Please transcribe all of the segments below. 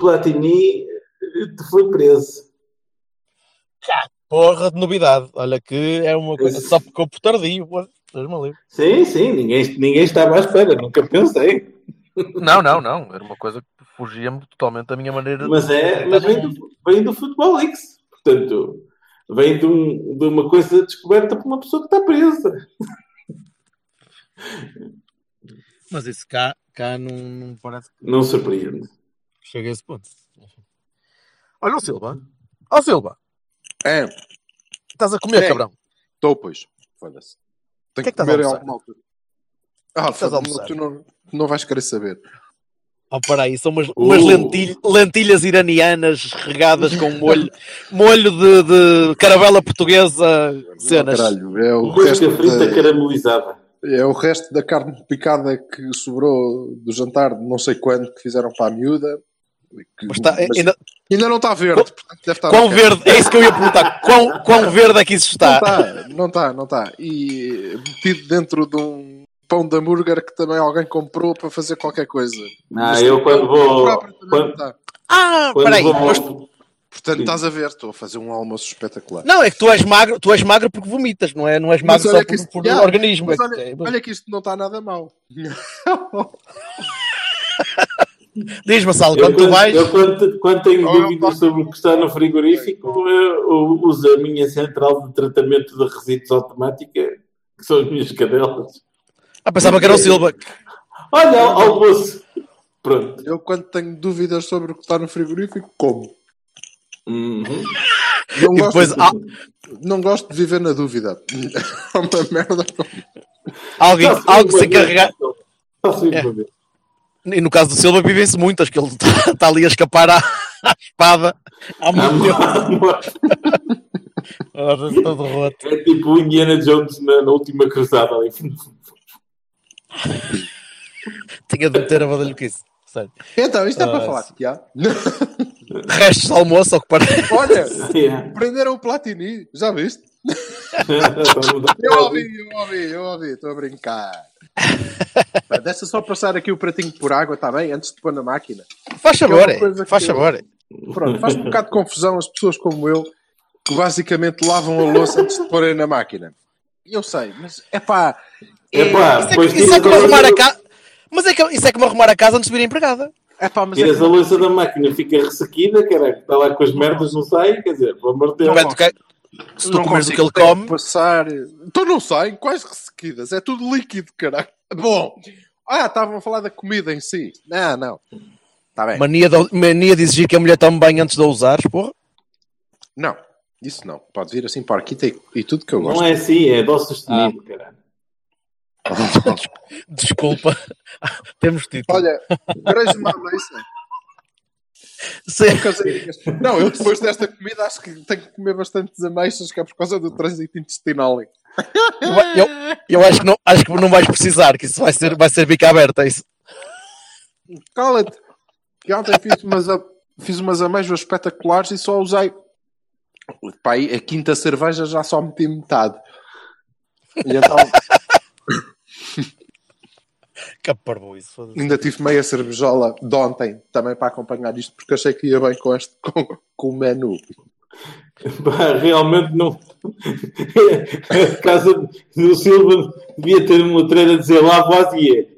Platini foi preso. Porra de novidade. Olha que é uma coisa. Só ficou por tardio. porra. Sim, sim, ninguém, ninguém estava à espera, nunca pensei. Não, não, não. Era uma coisa que fugia-me totalmente da minha maneira Mas, é, mas vem, do, vem do Futebol Leaks. Portanto, vem de, um, de uma coisa descoberta por uma pessoa que está presa. Mas isso cá, cá não, não parece que Não surpreende. Chega a esse ponto. Olha o Silva. Ó o Silva. É, Estás a comer, É. cabrão. estou, pois. Foda-se. Tenho que é que, que estás a comer em alguma altura. Ah, estás a tu não, tu não vais querer saber. Oh, para aí, são umas, umas Uh. lentilhas, lentilhas iranianas regadas com molho, molho de, de caravela portuguesa, cenas. Caralho, é o, Música resto frita da, caramelizada. é o resto da carne picada que sobrou do jantar de não sei quando que fizeram para a miúda. Que- Mas está- mas ainda, ainda não está verde, portanto deve estar quão ok. verde, é isso que eu ia perguntar, quão, quão verde é que isso Não está? não está, não está. E metido dentro de um pão de hambúrguer que também alguém comprou para fazer qualquer coisa. Ah, eu quando vou. Quando, está. Ah, quando espera aí, vou- mas- Portanto, Sim. estás a ver, estou a fazer um almoço espetacular. não, é que tu és magro, tu és magro porque vomitas, não é? Não és Mas magro só por, isto- por Já, organismo. Mas é que- olha, é- olha que isto não está nada mal. Diz-me, Sal, eu, quando tu vais, eu quando, quando tenho dúvidas sobre o que está no frigorífico, eu, uso a minha central de tratamento de resíduos automática, que são as minhas cadelas. ah, pensava que era o Silva. Olha, al- almoço. Pronto. Eu, quando tenho dúvidas sobre o que está no frigorífico, como. Uhum. Não, gosto, depois, ah, não gosto de viver na dúvida. É uma merda. alguém, algo se encarregar. Faço É. E no caso do Silva vivem-se muitas, que ele está tá ali a escapar à, à espada há muito tempo. Ora, todo roto. É tipo o Indiana Jones na, na última cruzada. ali. Tinha de meter a badalhoquice. Sério. Então, isto é para falar já. Restos de almoço, ao que parece. Olha, Yeah. prenderam o Platini, já viste? Eu ouvi, eu ouvi, eu ouvi, estou a brincar. Pá, Deixa só passar aqui o pratinho por água, está bem? Antes de pôr na máquina. Faz Que é favor, é. faz que eu- favor. é. Pronto, faz um bocado de confusão as pessoas como eu, que basicamente lavam a louça antes de porem na máquina. Eu sei, mas é pá. Isso é, depois que- isso é tiras como a arrumar a casa. Mas é que, isso é como arrumar a casa antes de vir empregada. É pá, mas é Tiras que- a louça da máquina, fica ressequida, caralho, está lá com as merdas, não sai, quer dizer, pelo amor de Deus. Se tu não comeres o que ele come, Passar. Então não saem, quais ressequidas? É tudo líquido, caralho. Bom. Ah, estavam a falar da comida em si. Não, não. Está bem. mania de, mania de exigir que a mulher tome bem antes de a usares, porra. Não, isso não. Pode vir assim para aqui e, e tudo que eu gosto. Não é assim, é dose sustenido, caralho. Desculpa. Temos título. Olha, ameixa. Sim. Caseirinhas. Não, eu depois desta comida acho que tenho que comer bastantes ameixas, que é por causa do trânsito intestinal. Eu, eu, acho, que não, acho que não vais precisar, que isso vai ser, vai ser bica aberta. Isso. Cala-te. Que ontem fiz umas, fiz umas ameixas espetaculares e só usei. Pá, aí a quinta cerveja já só meti metade. E então Que foda-se. ainda tive meia cervejola de ontem também para acompanhar isto, porque achei que ia bem com, este, com, com o menu. Pá, realmente não. A casa do Silva devia ter uma letreira a dizer Lavoisier.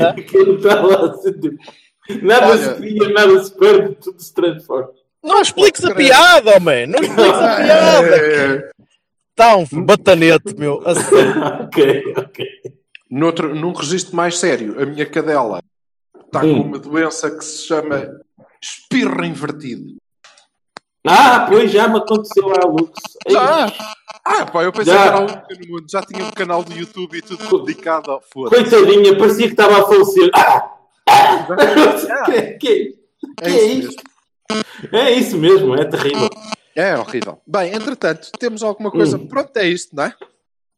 Aquilo está lá assim, tipo, Nada Olha. se cria, nada se perde, tudo se transforma. Não expliques a piada, homem. Não expliques a piada. Está um batanete, meu. A ok, ok. Noutro, num registro mais sério, a minha cadela está com uma doença que se chama espirro invertido. Ah, pois já me aconteceu à Lux. Já? Ah, pá, eu pensei Já. que era um pequeno mundo. Já tinha um canal do YouTube e tudo dedicado ao foda. Coitadinha, parecia que estava a falecer. Ah! que, que, que É é isso isto? É isso mesmo, é terrível. É horrível. Bem, entretanto, temos alguma coisa. Hum. Pronto, é isto, não é?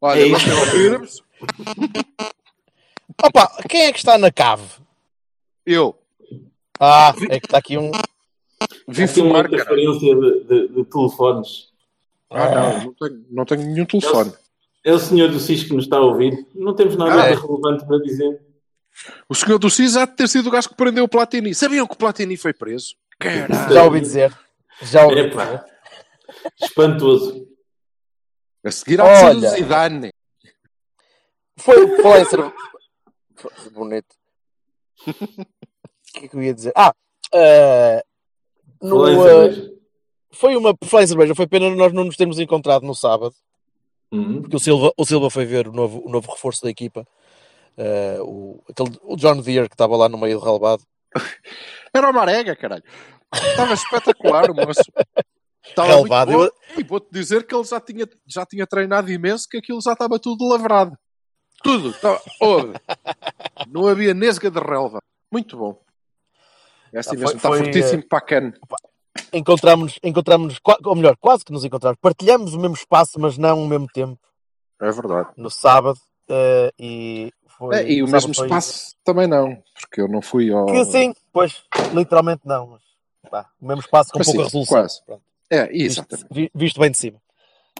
Olha, É nós isto. ouvirmos. Opa, quem é que está na cave? Eu Ah, é que está aqui um. vi aqui uma interferência de, de- de telefones. Ah, não, não tenho, não tenho nenhum telefone. É o senhor do Cis que nos está a ouvir. Não temos nada Ah, é. relevante para dizer. O senhor do CIS há de ter sido o gajo que prendeu o Platini. Sabiam que o Platini foi preso? Caralho. Já ouvi dizer. Já ouvi dizer. Espantoso. A seguir ser Olha. o Zidane. Foi, foi ser... Bonito. O que é que eu ia dizer? Ah, eh, no, cerveja. foi uma falei cerveja, foi pena nós não nos termos encontrado no sábado, Uhum. porque o Silva, o Silva foi ver o novo, o novo reforço da equipa, eh, o, aquele, o John Deere que estava lá no meio do relevado. Era o Marega, caralho. Estava espetacular o moço. Estava Relevado, muito bom. E vou-te dizer que ele já tinha, já tinha treinado imenso, que aquilo já estava tudo lavrado. Tudo. Estava... Ouve. Não havia nesga de relva. Muito bom. É assim Ah, foi- mesmo. Está foi, fortíssimo para a cana. Encontramos, ou melhor, quase que nos encontramos. Partilhamos o mesmo espaço, mas não o mesmo tempo, É verdade. no sábado. eh, e foi, É, e o mesmo espaço também não, porque eu não fui ao. Que sim, pois, literalmente não. Mas, pá, o mesmo espaço com Mas pouca sim, resolução. quase. Pronto, É, visto, exatamente. vi- visto bem de cima.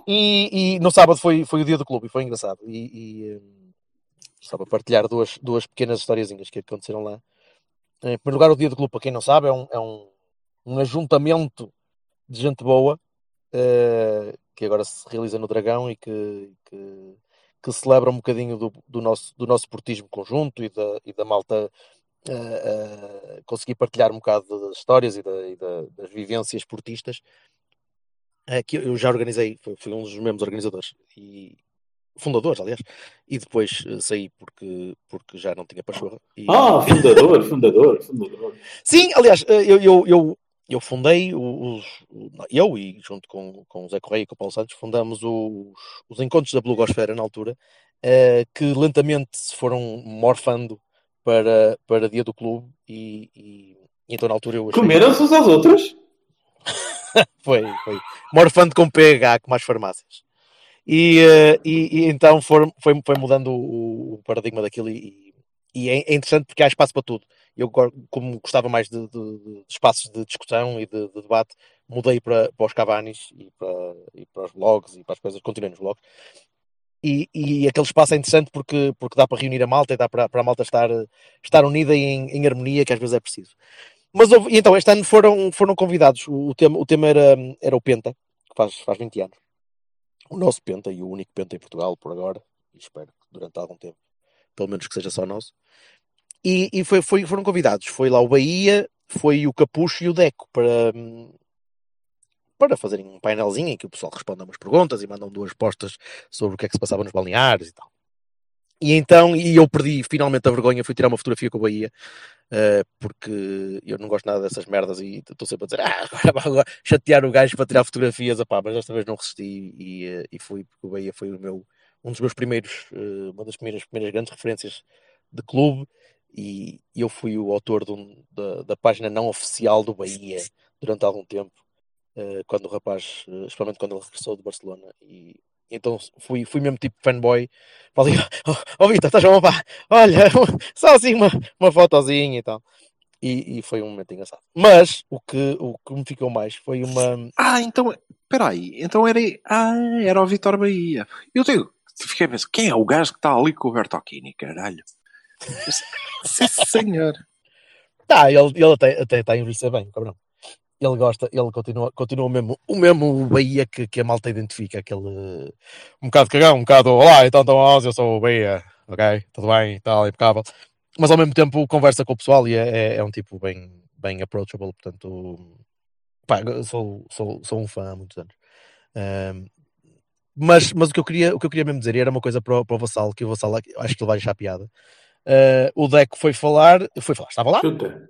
E, e no sábado foi, foi o dia do clube e foi engraçado. E, e estava a partilhar duas, duas pequenas historiazinhas que aconteceram lá. Em primeiro lugar, o dia do clube, para quem não sabe, é um, é um, um ajuntamento de gente boa eh, que agora se realiza no Dragão e que, que, que celebra um bocadinho do, do nosso, do nosso portismo conjunto e da, e da malta eh, eh, conseguir partilhar um bocado das histórias e, da- e da- das vivências portistas eh, que eu já organizei, fui, um dos membros organizadores e fundadores, aliás, e depois eh, saí porque, porque já não tinha pachorra. E- Ah, fundador, fundador, fundador. Sim, aliás, eh, eu, eu, eu, eu fundei os, eu e junto com, com o Zé Correia e com o Paulo Santos fundamos os, os encontros da Blogosfera na altura, eh, que lentamente se foram morfando para, para dia do clube e, e- e então na altura eu achei- Comeram-se uns aos outros? foi, foi. Morfando com PH, com mais farmácias. E, eh, e, e então foram- foi, foi mudando o, o paradigma daquilo e, e é é interessante porque há espaço para tudo. Eu, como gostava mais de, de- de espaços de discussão e de, de debate, mudei para, para os Cavanis e para, e para os blogs e para as coisas, continuei nos blogs. E, e aquele espaço é interessante porque, porque dá para reunir a malta e dá para, para a malta estar, estar unida em, em harmonia, que às vezes é preciso. Mas houve- então, este ano foram, foram convidados. O, o tema, o tema era, era o Penta, que faz, faz 20 anos. O nosso Penta e o único Penta em Portugal, por agora. E espero que durante algum tempo, pelo menos que seja só nosso. E, e foi, foi- foram convidados. Foi lá o Bahia, foi o Capucho e o Deco para, para fazerem um painelzinho em que o pessoal responde a umas perguntas e mandam duas postas sobre o que é que se passava nos balneares e tal. E então, e eu perdi finalmente a vergonha, fui tirar uma fotografia com o Bahia, eh, porque eu não gosto nada dessas merdas e estou sempre a dizer, ah, agora agora chatear o gajo para tirar fotografias, opá, mas desta vez não resisti e, eh, e fui, porque o Bahia foi o meu, um dos meus primeiros, eh, uma das primeiras, primeiras grandes referências de clube e eu fui o autor um- da, da página não oficial do Bahia durante algum tempo, eh, quando o rapaz, especialmente quando ele regressou de Barcelona e então fui, fui mesmo tipo fanboy Falei, oh, oh Vitor, estás bom, pá? Olha, só assim uma, uma fotozinha e tal. E, e foi um momento engraçado. Mas o que, o que me ficou mais foi uma. Ah, então. Espera aí. Então era. Ah, era o Vitor Bahia. Eu tenho. Fiquei a pensar, quem é o gajo que está ali com o Bertocchini, caralho? Sim, senhor. Tá, ele, ele até, até está a envelhecer bem, cabrão. Ele gosta, ele continua, continua o mesmo, o mesmo Bahia que, que a malta identifica, aquele um bocado cagão, um bocado olá, então estão eu sou o Bahia, ok, tudo bem, tal, impecável. Mas ao mesmo tempo conversa com o pessoal e é, é, é um tipo bem, bem approachable, portanto, pá, sou, sou, sou um fã há muitos anos. Ahm, mas, mas o que eu queria, o que eu queria mesmo dizer era uma coisa para, o- para o Vassal, que o Vassal acho que ele vai achar piada. Ah, o Deco foi falar, foi falar, estava lá, Chuta.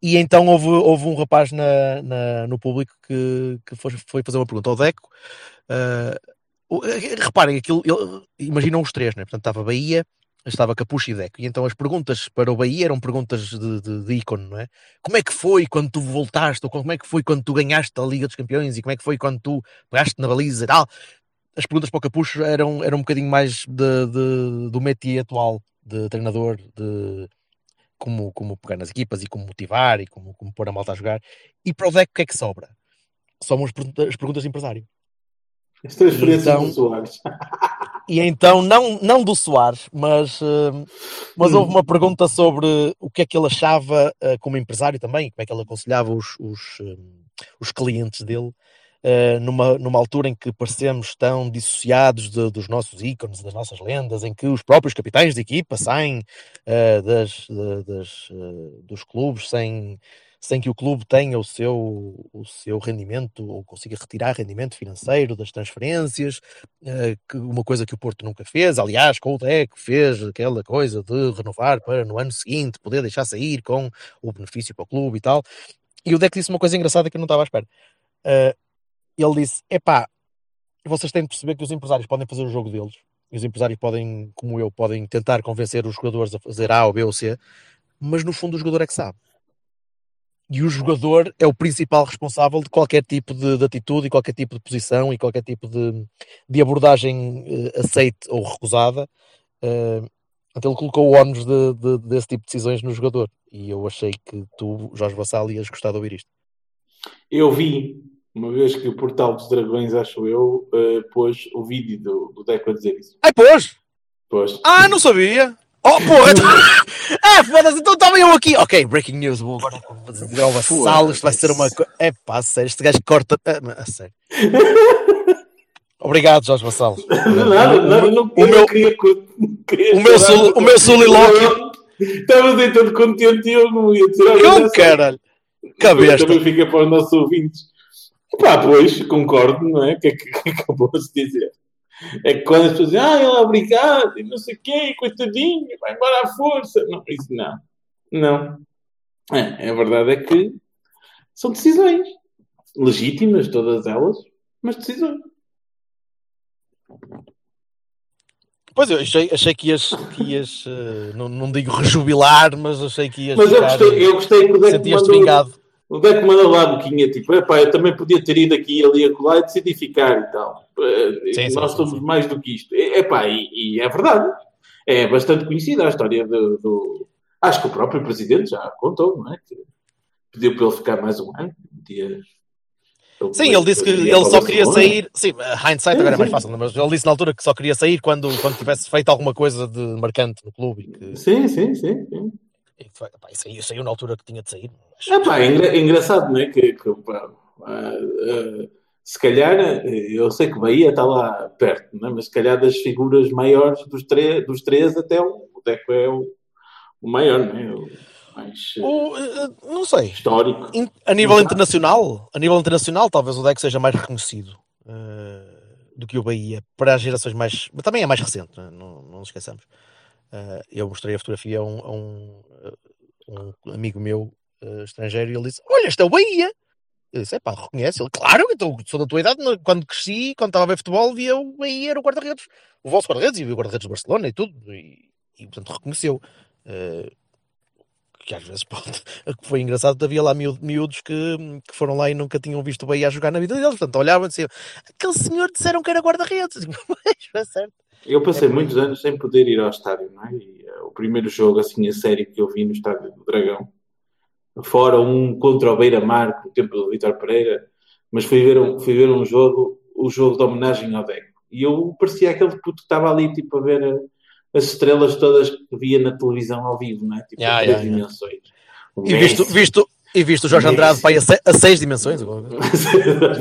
E então houve, houve um rapaz na, na- no público que, que foi, foi fazer uma pergunta ao Deco. Eh, reparem, aquilo, ele- imaginam os três, né? portanto estava Bahia, estava Capucho e Deco. E então as perguntas para o Bahia eram perguntas de, de, de ícone, não é? Como é que foi quando tu voltaste? Ou como é que foi quando tu ganhaste a Liga dos Campeões? E como é que foi quando tu pegaste na baliza e tal? As perguntas para o Capucho eram, eram um bocadinho mais de- do métier atual de treinador, de como, como pegar nas equipas e como motivar e como, como pôr a malta a jogar. E para o Deco, o que é que sobra? Sobram as perguntas, as perguntas de empresário. As transferências Então- do Soares. E então, não, não do Soares, mas, eh, mas houve uma pergunta sobre o que é que ele achava eh, como empresário também, como é que ele aconselhava os, os, eh, os clientes dele, eh, numa, numa altura em que parecemos tão dissociados de- dos nossos ícones, das nossas lendas, em que os próprios capitães de equipa saem eh, das, de- das, eh, dos clubes sem, sem que o clube tenha o seu, o seu rendimento ou consiga retirar rendimento financeiro das transferências, uma coisa que o Porto nunca fez, aliás, com o Deco fez aquela coisa de renovar para no ano seguinte poder deixar sair com o benefício para o clube e tal. E o Deco disse uma coisa engraçada que eu não estava à espera. Ele disse: epá, vocês têm de perceber que os empresários podem fazer o jogo deles, e os empresários podem, como eu, podem tentar convencer os jogadores a fazer A ou B ou C, mas no fundo o jogador é que sabe. E o jogador é o principal responsável de qualquer tipo de, de atitude e qualquer tipo de posição e qualquer tipo de, de abordagem eh, aceite ou recusada. Eh, então ele colocou o ónus de, de- desse tipo de decisões no jogador. E eu achei que tu, Jorge Vassal, ias gostar de ouvir isto. Eu vi, uma vez que o Portal dos Dragões, acho eu, eh, pôs o vídeo do, do Deco a dizer isso. Ai, pôs! Pois. Ah, não sabia! Oh, porra! Ah, foda-se, então estava eu aqui. Ok, breaking news. Vou agora dizer ao Vassal. Isto vai ser uma coisa. É pá, sério, este gajo corta. Ah, a sério. Obrigado, Jorge Vassal. Nada, nada, não o meu, queria, queria o meu, sul, o meu solilóquio. Estava aí todo contente e eu não ia dizer Eu, nada. caralho. Também Cabesta. fica para os nossos ouvintes. Pá, pois, concordo, não é? O que é que acabou-se de dizer? É que quando as pessoas dizem, ah, ele é obrigado, e não sei o quê, coitadinho, vai embora à força. Não, isso não. Não. É, a verdade é que são decisões legítimas, todas elas, mas decisões. Pois eu achei, achei que ias, que ias eh, não, não digo rejubilar, mas achei que ias. Mas eu gostei, eu gostei que o Deco Sentias-te mandou, vingado. O Deco mandou lá a boquinha, tipo, epá, eu também podia ter ido aqui, ali, acolá e decidi ficar e tal. Eh, Sim, sim, Nós sim, somos mais do que isto. Epá, e, e é verdade. É bastante conhecida a história do, do- Acho que o próprio Presidente já contou, não é? Que pediu para ele ficar mais um ano. Podia... Sim, ele disse que ele só queria Barcelona. sair. Sim, hindsight agora é mais fácil, mas ele disse na altura que só queria sair quando, quando tivesse feito alguma coisa de marcante no clube. Que, Sim, sim, sim. sim. E que foi- pá, isso saiu, saiu na altura que tinha de sair. É pá, é engra- engraçado, não é? Que, que, pá, ah, ah, se calhar, eh, eu sei que Bahia está lá perto, não é? mas se calhar das figuras maiores dos, tre- dos três, até o, o Deco é o, o maior, não é? O mais eh, O, eh, não sei. histórico. In- a nível Exato. internacional, a nível internacional, talvez o Deco seja mais reconhecido eh, do que o Bahia para as gerações mais. Mas também é mais recente, não, é? não, não nos esqueçamos. Eh, eu mostrei a fotografia a um, a um, eh, um amigo meu eh, estrangeiro e ele disse: Olha, este é o Bahia. Eu disse: Epá, reconhece? Ele, claro, então, sou da tua idade. Quando cresci, quando estava a ver futebol, via o Bahia, era o guarda-redes, o vosso guarda-redes e via o guarda-redes do Barcelona e tudo. E, e, portanto, reconheceu. Eh, que às vezes pronto, que foi engraçado, havia lá miú- miúdos que, que foram lá e nunca tinham visto o Bahia a jogar na vida deles, portanto olhavam e diziam, aquele senhor disseram que era guarda-redes, é certo. Eu passei É muitos anos sem poder ir ao estádio, não é? E, eh, o primeiro jogo, assim, a série que eu vi no estádio do Dragão, fora um contra o Beira-Mar, no tempo do Vitor Pereira, mas fui ver, um, fui ver um jogo, o jogo de homenagem ao Deco. E eu parecia aquele puto que estava ali, tipo, a ver eh, as estrelas todas que via na televisão ao vivo, não é? Tipo, a ya, três ya. dimensões. O E visto, visto, e visto o Jorge. Andrade pai, a, se- a seis dimensões,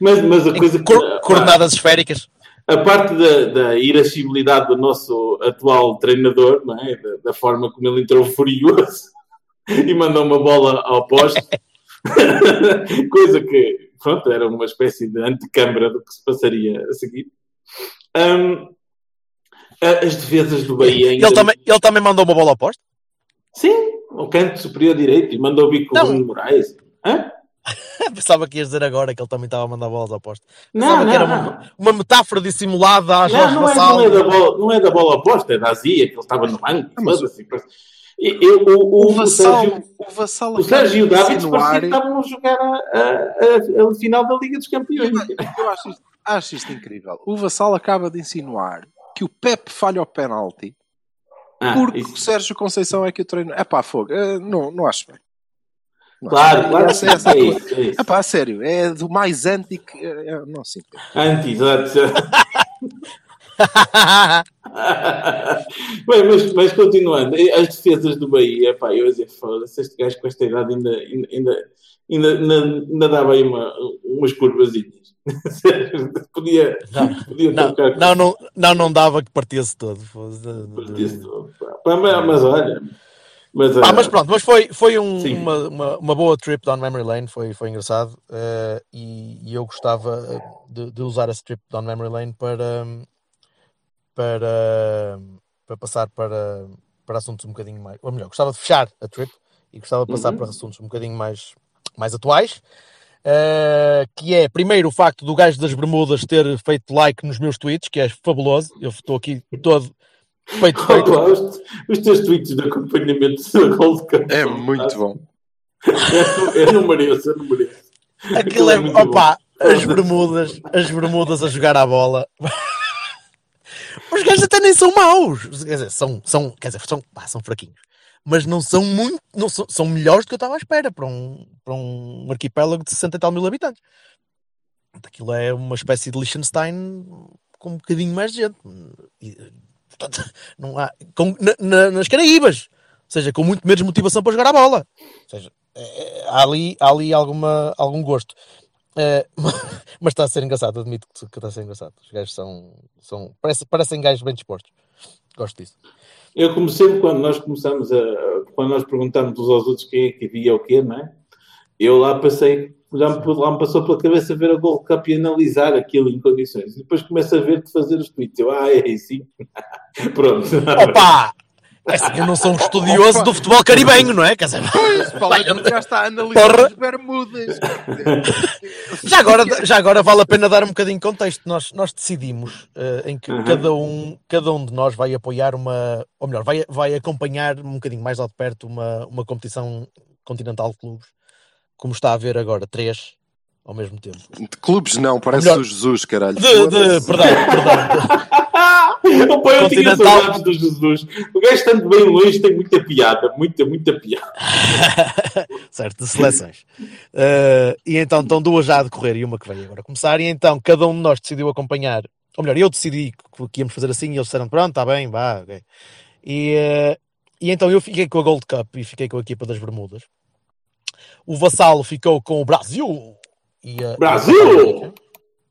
mas, mas a coisa que... cor- coordenadas esféricas. a parte da, da irascibilidade do nosso atual treinador, não é? da, da forma como ele entrou furioso e mandou uma bola ao poste, coisa que, pronto, era uma espécie de antecâmara do que se passaria a seguir. A- as defesas do Bahia ainda... Ele também, ele também mandou uma bola ao poste? Sim, o canto superior direito e mandou o bico Não. o Moraes. Hã? Pensava que ias dizer agora que ele também estava a mandar bolas ao posto. Não, não, que era não. uma, uma metáfora dissimulada à Jorge Não, não é, Vassal. não, é da bola, não é da bola oposta, é da Azia, que ele estava no banco. Ah, mas- E- eu- o, o, O Vassal, Sérgio, o Vassal o Sérgio e Davids parecia que estavam a jogar a, a, a- a final da Liga dos Campeões. Eu acho isto, acho isto incrível. O Vassal acaba de insinuar que o Pep falha o penalti Ah, porque isso- o Sérgio Conceição é que o treino. É pá, fogo. eh, não, não acho bem. Não Claro, acho bem. claro, Essa- essa é isso, é isso. É pá, sério, é do mais anti que. é- não, sim. Anti, exato. Bem, mas, mas continuando, as defesas do Bahia, pá, eu ia dizer, foda-se, este gajo com esta idade ainda, ainda, ainda, ainda, ainda, dava aí uma, umas curvazinhas. podia, podia Não, tocar não, não, não, não dava que partisse todo. Partisse todo, pá. Mas, olha, mas, Ah, ah, mas pronto, mas foi, foi um- uma, uma, uma boa trip down memory lane, foi, foi engraçado eh, e, e eu gostava eh, de, de usar esse trip down memory lane para, para, para passar para, para assuntos um bocadinho mais, ou melhor, gostava de fechar a trip e gostava de passar Uhum. para assuntos um bocadinho mais, mais atuais. eh, que é primeiro o facto do gajo das Bermudas ter feito like nos meus tweets, que é fabuloso. Eu estou aqui todo feito, feito. Olá, os, os teus tweets de acompanhamento da Gold Cup. É muito bom. Eu, eu não mereço, eu não mereço. Aquilo é, muito opa, bom. as bermudas, as bermudas a jogar à bola. Os gajos até nem são maus. Quer dizer, são, são, quer dizer, são, pá, são fraquinhos. Mas não são muito, não são, são melhores do que eu estava à espera para um, para um arquipélago de 60 e tal mil habitantes. Aquilo é uma espécie de Liechtenstein com um bocadinho mais de gente. E, portanto, não há, com- na- na- nas Caraíbas. Ou seja, com muito menos motivação para jogar a bola. Ou seja, é- há ali, há ali alguma, algum gosto. É, mas está a ser engraçado, admito que está a ser engraçado. Os gajos são. são parece, parecem gajos bem dispostos. Gosto disso. Eu, como sempre, quando nós começamos a. Quando nós perguntamos uns aos outros quem é que via o quê, não é? Eu lá passei. Já me, lá me passou pela cabeça ver a Gold Cup e analisar aquilo em condições. E depois começo a ver-te fazer os tweets. Eu, ah, é sim. Pronto. Opa! É assim, eu não sou um estudioso do futebol caribenho, não é? Quer dizer, Fala que já está a analisar Porra. as bermudas. já, agora, já agora vale a pena dar um bocadinho de contexto. Nós, nós decidimos eh, em que Uhum. cada, um, cada um de nós vai apoiar uma, ou melhor, vai, vai acompanhar um bocadinho mais ao de perto uma, uma competição continental de clubes, como está a ver agora, três ao mesmo tempo. De clubes não, parece Melhor- o Jesus, caralho. De, de, perdão, perdão. O pai, eu tinha saudades do Jesus. O gajo estando bem longe tem muita piada. Muita, muita piada. certo, de seleções. Eh, e então estão duas já a decorrer e uma que vai agora começar. E então cada um de nós decidiu acompanhar, ou melhor, eu decidi que, íamos fazer assim e eles disseram: pronto, está bem, vá, ok. E, eh, e então eu fiquei com a Gold Cup e fiquei com a equipa das Bermudas. O Vassalo ficou com o Brasil e a, Brasil!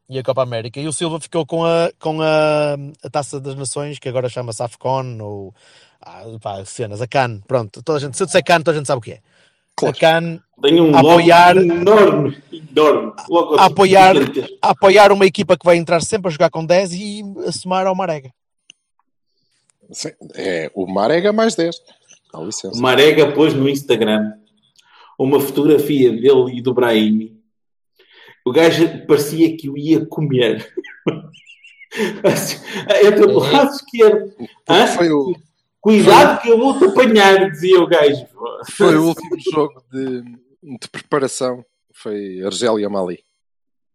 E a Copa América. E a o Silva ficou com a, com a, a Taça das Nações, que agora chama-se AFCON, ou ah, pá, cenas, a CAN. Pronto, toda a gente, se eu disser CAN, toda a gente sabe o que é. Claro. A CAN Tem um A apoiar- enorme. Enorme. Logo a apoiar, gigantesco. a apoiar uma equipa que vai entrar sempre a jogar com 10 e a somar ao Marega. Sim, É, o Marega mais 10. Dá O licença. Marega pôs no Instagram uma fotografia dele e do Brahimi. O gajo parecia que o ia comer. Entre o lado esquerdo. Hã? Foi o, Cuidado que eu vou-te apanhar, dizia o gajo. foi o último jogo de, de preparação. Foi Argélia Mali.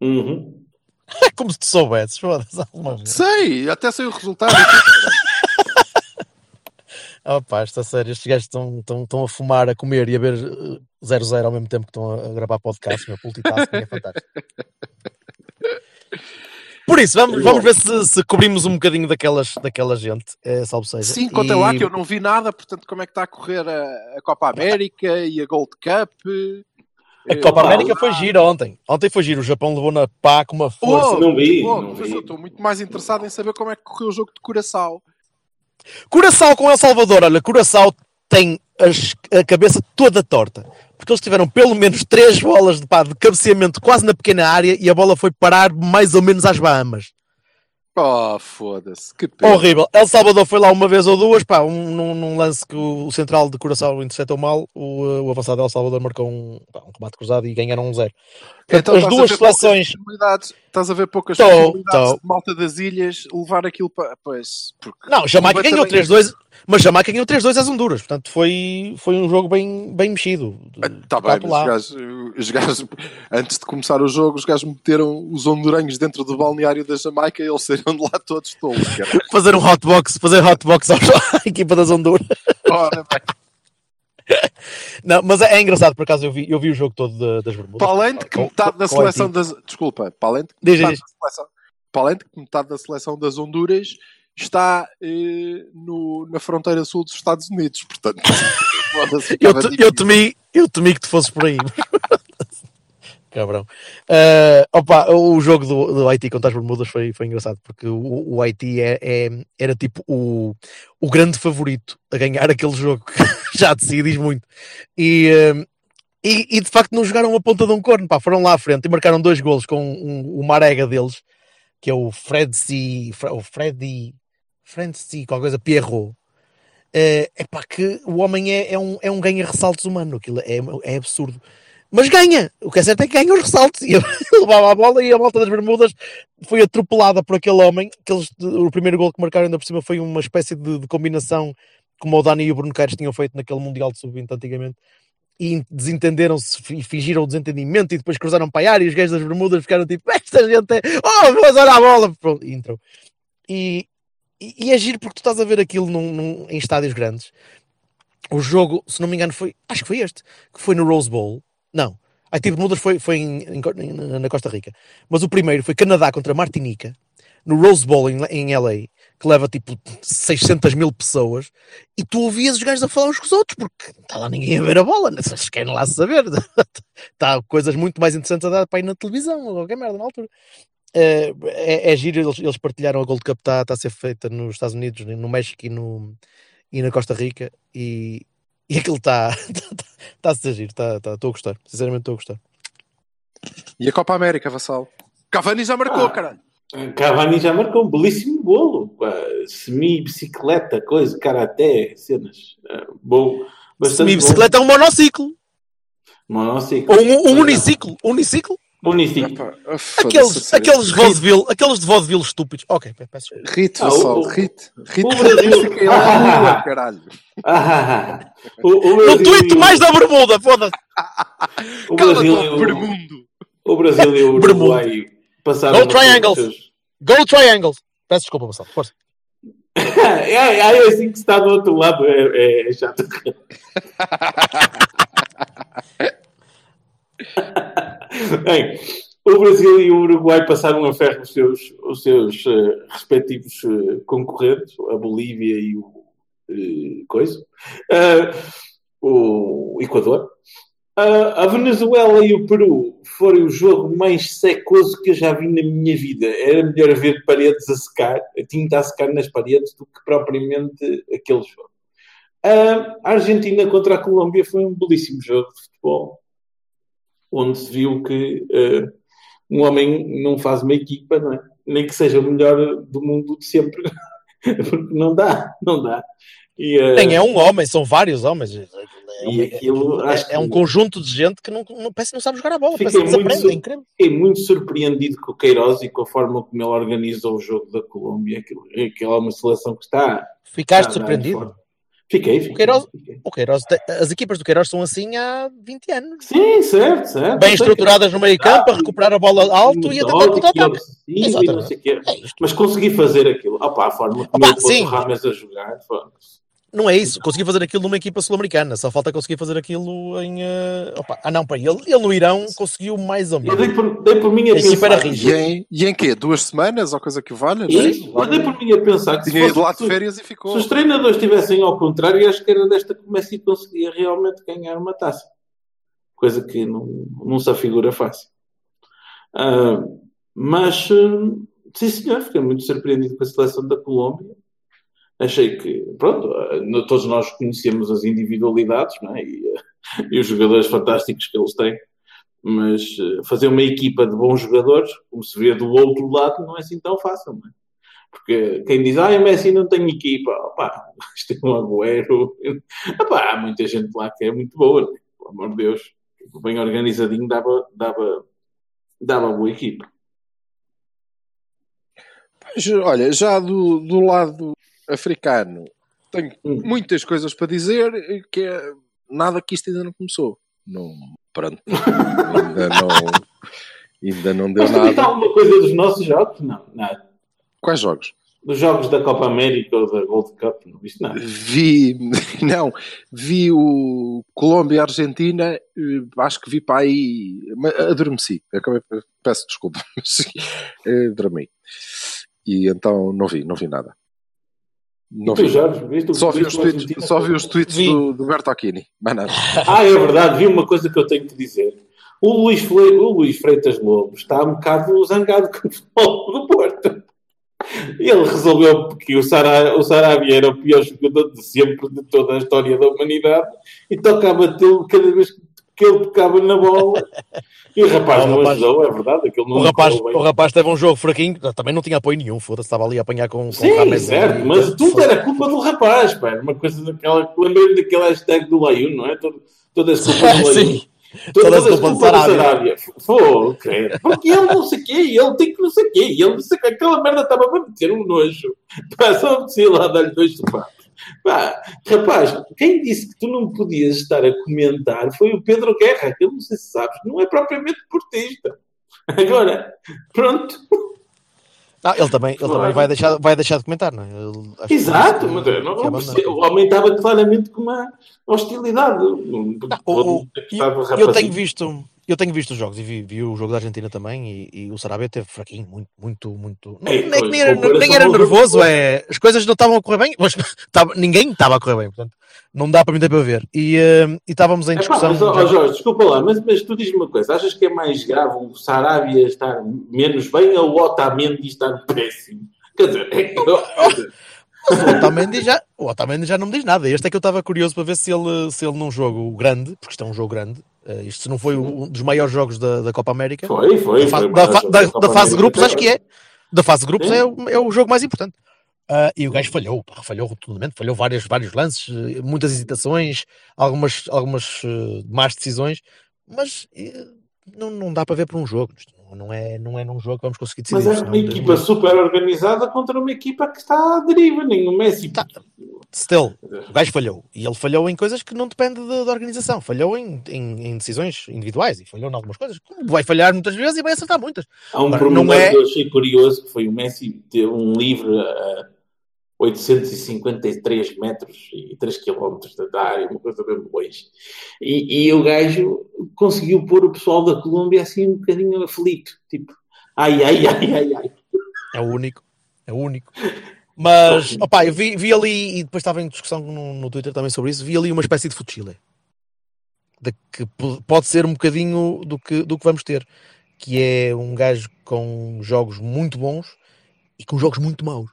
Uhum. É como se tu soubesses, foda-se, alguma vez. Sei, até sei o resultado. Oh, pá, está sério, estes gajos estão, estão, estão a fumar, a comer e a ver eh, 0-0 ao mesmo tempo que estão a, gravar podcast, meu multitasking é fantástico. Por isso, vamos, vamos ver se, se cobrimos um bocadinho daquelas, daquela gente, é, salvo seja. Sim, conta E- lá que eu não vi nada, portanto, como é que está a correr a, a Copa América e a Gold Cup? A Copa Pá, América foi giro ontem. Ontem foi giro, o Japão levou na pá com uma força. Oh, Não vi, oh, não vi. estou muito mais interessado em saber como é que correu o jogo de Curaçao. Curaçao com El Salvador, olha, Curaçao tem as- a cabeça toda torta. Porque eles tiveram pelo menos três bolas de, pá, de cabeceamento quase na pequena área e a bola foi parar mais ou menos às Bahamas. Oh, foda-se. Que pena. Horrível. El Salvador foi lá uma vez ou duas, pá, um, num, num lance que o, o central de coração interceptou mal, o, uh, o avançado El Salvador marcou um, pá, um remate cruzado e ganharam um zero. Então as duas seleções. Estás a ver poucas Tô, possibilidades tô. de malta das ilhas levar aquilo para. Pois. Porque Não, Jamaica ganhou também- 3-2, mas Jamaica ganhou 3-2 às Honduras, portanto foi, foi um jogo bem, bem mexido. Está Cá bem, os gajos, os gajos, antes de começar o jogo, os gajos meteram os honduranhos dentro do balneário da Jamaica e eles saíram de lá todos tolos. Fazer um hotbox, fazer hotbox à equipa das Honduras. Ora. Não, mas é, é engraçado, por acaso eu vi, eu vi o jogo todo da- das Bermudas. Para além de que metade da seleção das. Desculpa, para além de que Diz, metade diz. da seleção, para além de que metade da seleção das Honduras está eh, no, na fronteira sul dos Estados Unidos, portanto. Eu, te- eu, temi, eu temi que tu fosses por aí. Cabrão. Ah, opa, o jogo do, do Haiti contra as Bermudas foi, foi engraçado porque o, o Haiti é, é- era tipo o, o grande favorito a ganhar aquele jogo que já de si diz muito. E, ah, e, e, de facto não jogaram a ponta de um corno, pá, foram lá à frente e marcaram dois golos com um, o Marega deles, que é o Fred C. O Freddy. C. qualquer coisa, Pierrot. É pá, que o homem é, é um, é um ganha-ressaltos humano, aquilo é, é absurdo. Mas ganha, o que é certo é que ganha os ressaltos. E ele levava a bola e a volta das Bermudas foi atropelada por aquele homem. Que o primeiro gol que marcaram ainda por cima foi uma espécie de, de combinação como o Dani e o Bruno Caires tinham feito naquele Mundial de Sub-20 antigamente. E desentenderam-se e fingiram o desentendimento e depois cruzaram para a área e os gajos das Bermudas ficaram tipo, esta gente é, oh, vamos olhar a bola. E entrou. E, e, e é giro porque tu estás a ver aquilo num- num- em estádios grandes. O jogo, se não me engano, foi, acho que foi este, que foi no Rose Bowl. Não, a tipo de Bermudas foi, foi em- em na Costa Rica. Mas o primeiro foi Canadá contra Martinica, no Rose Bowl em, em LA, que leva tipo 600 mil pessoas, e tu ouvias os gajos a falar uns com os outros, porque está lá ninguém a ver a bola, né? eles querem lá saber. Está coisas muito mais interessantes a dar para ir na televisão, ou qualquer merda na altura. É, é, é giro, eles, eles partilharam a Gold Cup, está está a ser feita nos Estados Unidos, no México e, no, e na Costa Rica, e, e aquilo está está a ser giro, está- está- estou a gostar, sinceramente estou a gostar. E a Copa América, vassal. Cavani já marcou, Ah. caralho. Cavani já marcou um belíssimo golo. Semi-bicicleta, coisa, karaté, cenas. Ah, Bom. Bastante Semi-bicicleta é um monociclo. Monociclo. ou um, um uniciclo, uniciclo. Uniciclo. Epá, oh, Aqueles, aqueles, vaudeville, aqueles de vaudeville estúpidos. Ok, peço desculpa. Rite, Ah, vassal, o- rite. Rite, o Brasil- lá na rua, caralho. Ah, o, o No Brasil, tweet mais da bermuda, foda-se. o Cala-te, Brasil, e o- Bermundo. o Brasil e o Bermudo. Uruguai passaram. Go Triangles. Go Triangles. Peço desculpa, Marcelo, força. É, é, é assim que se está do outro lado, é, é, é chato. Bem, o Brasil e o Uruguai passaram a ferro os seus, os seus eh, respectivos eh, concorrentes, a Bolívia e o eh, coisa, o Equador. A Venezuela e o Peru foram o jogo mais secoso que eu já vi na minha vida. Era melhor ver paredes a secar, a tinta a secar nas paredes, do que propriamente aquele jogo. A Argentina contra a Colômbia foi um belíssimo jogo de futebol, onde se viu que ah, um homem não faz uma equipa, não é? nem que seja o melhor do mundo de sempre, porque não dá, não dá. E, ah, Nem é um homem, são vários homens. É, E aquilo, é- acho é um conjunto de gente que não, não, parece que não sabe jogar a bola, Fiquei muito, sur- é fiquei muito surpreendido com o Queiroz e com a forma como ele organiza o jogo da Colômbia. Aquilo, aquilo é uma seleção que está. Ficaste está surpreendido? Fiquei, fiquei. O Queiroz, fiquei. o Queiroz as equipas do Queiroz são assim há 20 anos. Sim, certo, certo. Bem estruturadas no meio campo, a recuperar a bola alto e a tentar contra-ataque. Exatamente. É. Mas consegui fazer aquilo. Opa, a forma como Opa, ele pôs o Rames a jogar. foda-se. Não é isso, consegui fazer aquilo numa equipa sul-americana, só falta conseguir fazer aquilo em. eh, opa, ah, não, para ele, ele no Irão conseguiu mais ou Eu menos. dei por, dei por mim a pensar. E em, e em quê? Duas semanas ou coisa que valha? Isso, não é? eu dei por mim a pensar que se, Tinha ido lá de férias e se ficou. os treinadores estivessem ao contrário, acho que era desta que o Messi conseguia realmente ganhar uma taça. Coisa que não, não se afigura fácil. Ah, mas, ah, sim senhor, fiquei muito surpreendido com a seleção da Colômbia. Achei que, pronto, no- todos nós conhecemos as individualidades é? e, ah, e os jogadores fantásticos que eles têm, mas ah, fazer uma equipa de bons jogadores, como se vê do outro lado, não é assim tão fácil. É? Porque quem diz, ah, o Messi não tem equipa, opá, isto é um agüero. Opá, há muita gente lá que é muito boa, né? pelo amor de Deus. Bem organizadinho, dava, dava, dava boa equipa. Olha, já do, do lado africano, tenho Hum. muitas coisas para dizer, que é nada que isto ainda não começou. Não, pronto, ainda não, ainda não deu Mas nada. alguma coisa dos nossos jogos? Não, nada. Quais jogos? Dos jogos da Copa América ou da Gold Cup, não viste nada. Vi, não, vi o Colômbia e Argentina, eh, acho que vi para aí, adormeci, acabei, peço desculpa, mas eh, dormi. E então não vi, não vi nada. Não vi. Jorge, Só vi os tweets, só vi os tweets Vi. do, do Bertocchini. Ah, é verdade, vi uma coisa que eu tenho que dizer. O Luís, Fle- o Luís Freitas Lobo está um bocado zangado com o futebol do Porto. Ele resolveu que o, Sara, o Sarabia era o pior jogador de sempre de toda a história da humanidade e toca a batê-lo cada vez que ele tocava na bola. E o rapaz O não rapaz- ajudou, é verdade. Não O rapaz, o rapaz teve um jogo fraquinho, também não tinha apoio nenhum, foda-se, estava ali a apanhar com, com Sim, Rames certo, e- mas tudo era culpa do rapaz, pá. Uma coisa daquela. Lembrei-me daquela hashtag do Layun, não é? Todo, todas as culpas do Layun. Sim, todas as culpas de Sarabia. Pô, credo. Porque ele não sei o quê, ele tem que não sei o quê, ele não sei. Aquela merda estava a meter um nojo. Pá, só apetecia lá dar-lhe dois sapatos. Pá, rapaz, quem disse que tu não podias estar a comentar foi o Pedro Guerra, que eu não sei se sabes, não é propriamente portista. Agora, pronto. Não, ele também, ele Claro. também vai, deixar, vai deixar de comentar, não é? Ele- Exato, que- mas eu não, não percebo. o homem estava claramente com uma hostilidade. O- o- eu, eu tenho visto, eu tenho visto os jogos e vi, vi o jogo da Argentina também e, e o Sarabia teve fraquinho, muito, muito, muito. Não, Ei, nem, pois, nem era, nem era nervoso, é, as coisas não estavam a correr bem, mas estava- ninguém estava a correr bem, portanto, não dá para mim ter para ver. E, e estávamos em discussão. mas, ó, já- ó, Jorge, desculpa lá, mas, mas tu diz-me uma coisa: achas que é mais grave o Sarabia estar menos bem ou o Otamendi estar péssimo? Quer dizer, é que. Mas o Otamendi já, o Otamendi já não me diz nada. Este é que eu estava curioso para ver se ele, se ele num jogo grande, porque isto é um jogo grande, eh, isto se não foi um dos maiores jogos da, da Copa América, Foi, foi. da, fa- foi da, fa- da- da fase de grupos, acho que é. Da fase de grupos é o, é o jogo mais importante. Ah, e o gajo falhou, pá, falhou rotundamente, falhou vários, vários lances, eh, muitas hesitações, algumas, algumas eh, más decisões, mas eh, não, não dá para ver por um jogo. Não, é, não é num jogo que vamos conseguir decidir. Mas é uma equipa super organizada contra uma equipa que está à deriva, nem o Messi. Tá. Still, o gajo falhou. E ele falhou em coisas que não dependem da, da organização. Falhou em, em, em decisões individuais e falhou em algumas coisas. Vai falhar muitas vezes e vai acertar muitas. Há um não é- que eu achei curioso que foi o Messi ter um livre a 853 metros e 3 quilómetros da área, uma coisa bem longe. E, e o gajo conseguiu pôr o pessoal da Colômbia assim um bocadinho aflito, tipo, ai, ai, ai, ai, ai. É o único. É o único. Mas, opá, eu vi, vi ali, e depois estava em discussão no, no Twitter também sobre isso, vi ali uma espécie de futile. De que po- pode ser um bocadinho do que, do que vamos ter. Que é um gajo com jogos muito bons e com jogos muito maus.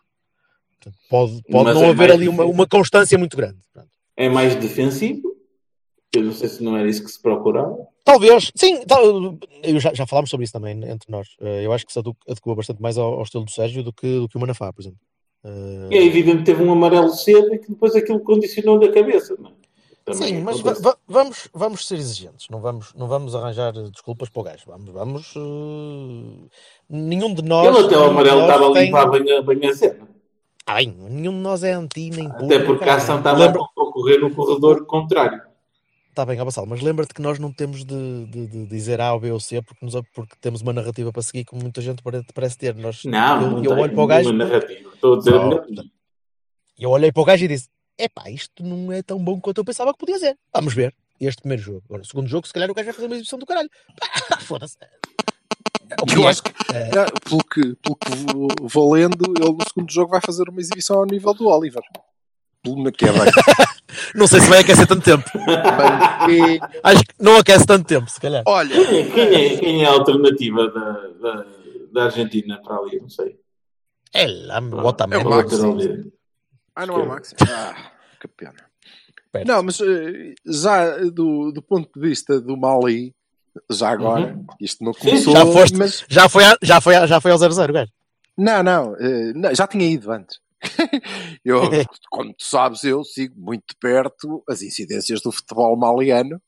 Portanto, pode pode Mas não é haver ali uma, uma constância muito grande. Pronto. É mais defensivo. Eu não sei se não era isso que se procurava. Talvez, sim, tal- eu já, já falámos sobre isso também entre nós. Eh, Eu acho que se adequa bastante mais ao, ao estilo do Sérgio do que, do que o Manafá, por exemplo. E é evidente que teve um amarelo cedo e que depois aquilo condicionou-lhe a cabeça. Não? é? Também Sim, mas acontece. va- vamos, vamos ser exigentes, não vamos, não vamos arranjar desculpas para o gajo. Vamos, vamos. eh, nenhum de nós. Ele até o amarelo estava tem- limpar bem a, bem a cena. Ah, bem, nenhum de nós é anti nem. Até porque a ação estava Lembra... a correr no corredor contrário. Está bem, Abassal, mas lembra-te que nós não temos de, de- de dizer A ou B ou C porque, nos, porque temos uma narrativa para seguir, como muita gente pare- parece ter. Nós, Não, eu, não eu olho para o gajo. narrativa. Estou a dizer. Eu olhei para o gajo e disse: Epá, isto não é tão bom quanto eu pensava que podia ser. Vamos ver. Este primeiro jogo. Agora, o segundo jogo, se calhar o gajo vai fazer uma exibição do caralho. Pá, Foda-se. Que Eu é? acho que, é, pelo que, pelo que vou, vou lendo, ele no segundo jogo vai fazer uma exibição ao nível do Oliver. É. Não sei se vai aquecer tanto tempo. Acho que não aquece tanto tempo, se calhar. Olha, Quem é, quem, é, quem é a alternativa da, da, da Argentina para ali? Não sei. É lá, o É o direito. ah, não é o Maxi. Ah, que pena. Perto. Não, mas eh, já do, do ponto de vista do Mali, já agora, isto não começou, Já foste. mas Já foi, a- já foi, a- já foi ao 0-0, gajo. Não, não, eh, não, já tinha ido antes. eu, como tu sabes, eu sigo muito de perto as incidências do futebol maliano.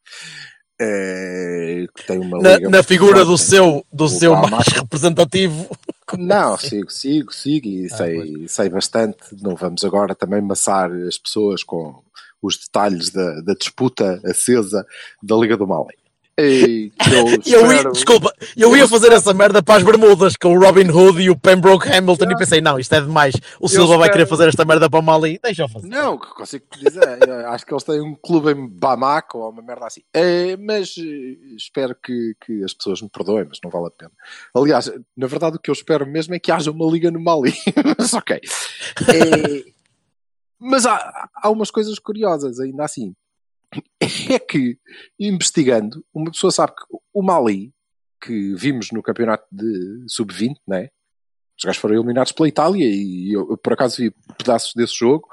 eh, que tem uma Na, na figura forte. do seu, do seu mais representativo. Não, sigo, sigo, sigo e Ah, sei, sei bastante. Não vamos agora também maçar as pessoas com os detalhes da, da disputa acesa da Liga do Mali. E que eu ia, desculpa, eu ia fazer essa merda para as Bermudas com o Robin Hood e o Pembroke Hamilton e pensei, não, isto é demais. O Silva vai espero- querer fazer esta merda para o Mali. Deixa eu fazer. Não, que consigo dizer. acho que eles têm um clube em Bamako ou uma merda assim. Eh, mas eh, espero que, que as pessoas me perdoem, mas não vale a pena. Aliás, na verdade, o que eu espero mesmo é que haja uma liga no Mali. mas ok. Eh, mas há, há umas coisas curiosas ainda assim. É que, investigando, uma pessoa sabe que o Mali, que vimos no campeonato de sub-20, né? Os gajos foram eliminados pela Itália e eu, eu, por acaso vi pedaços desse jogo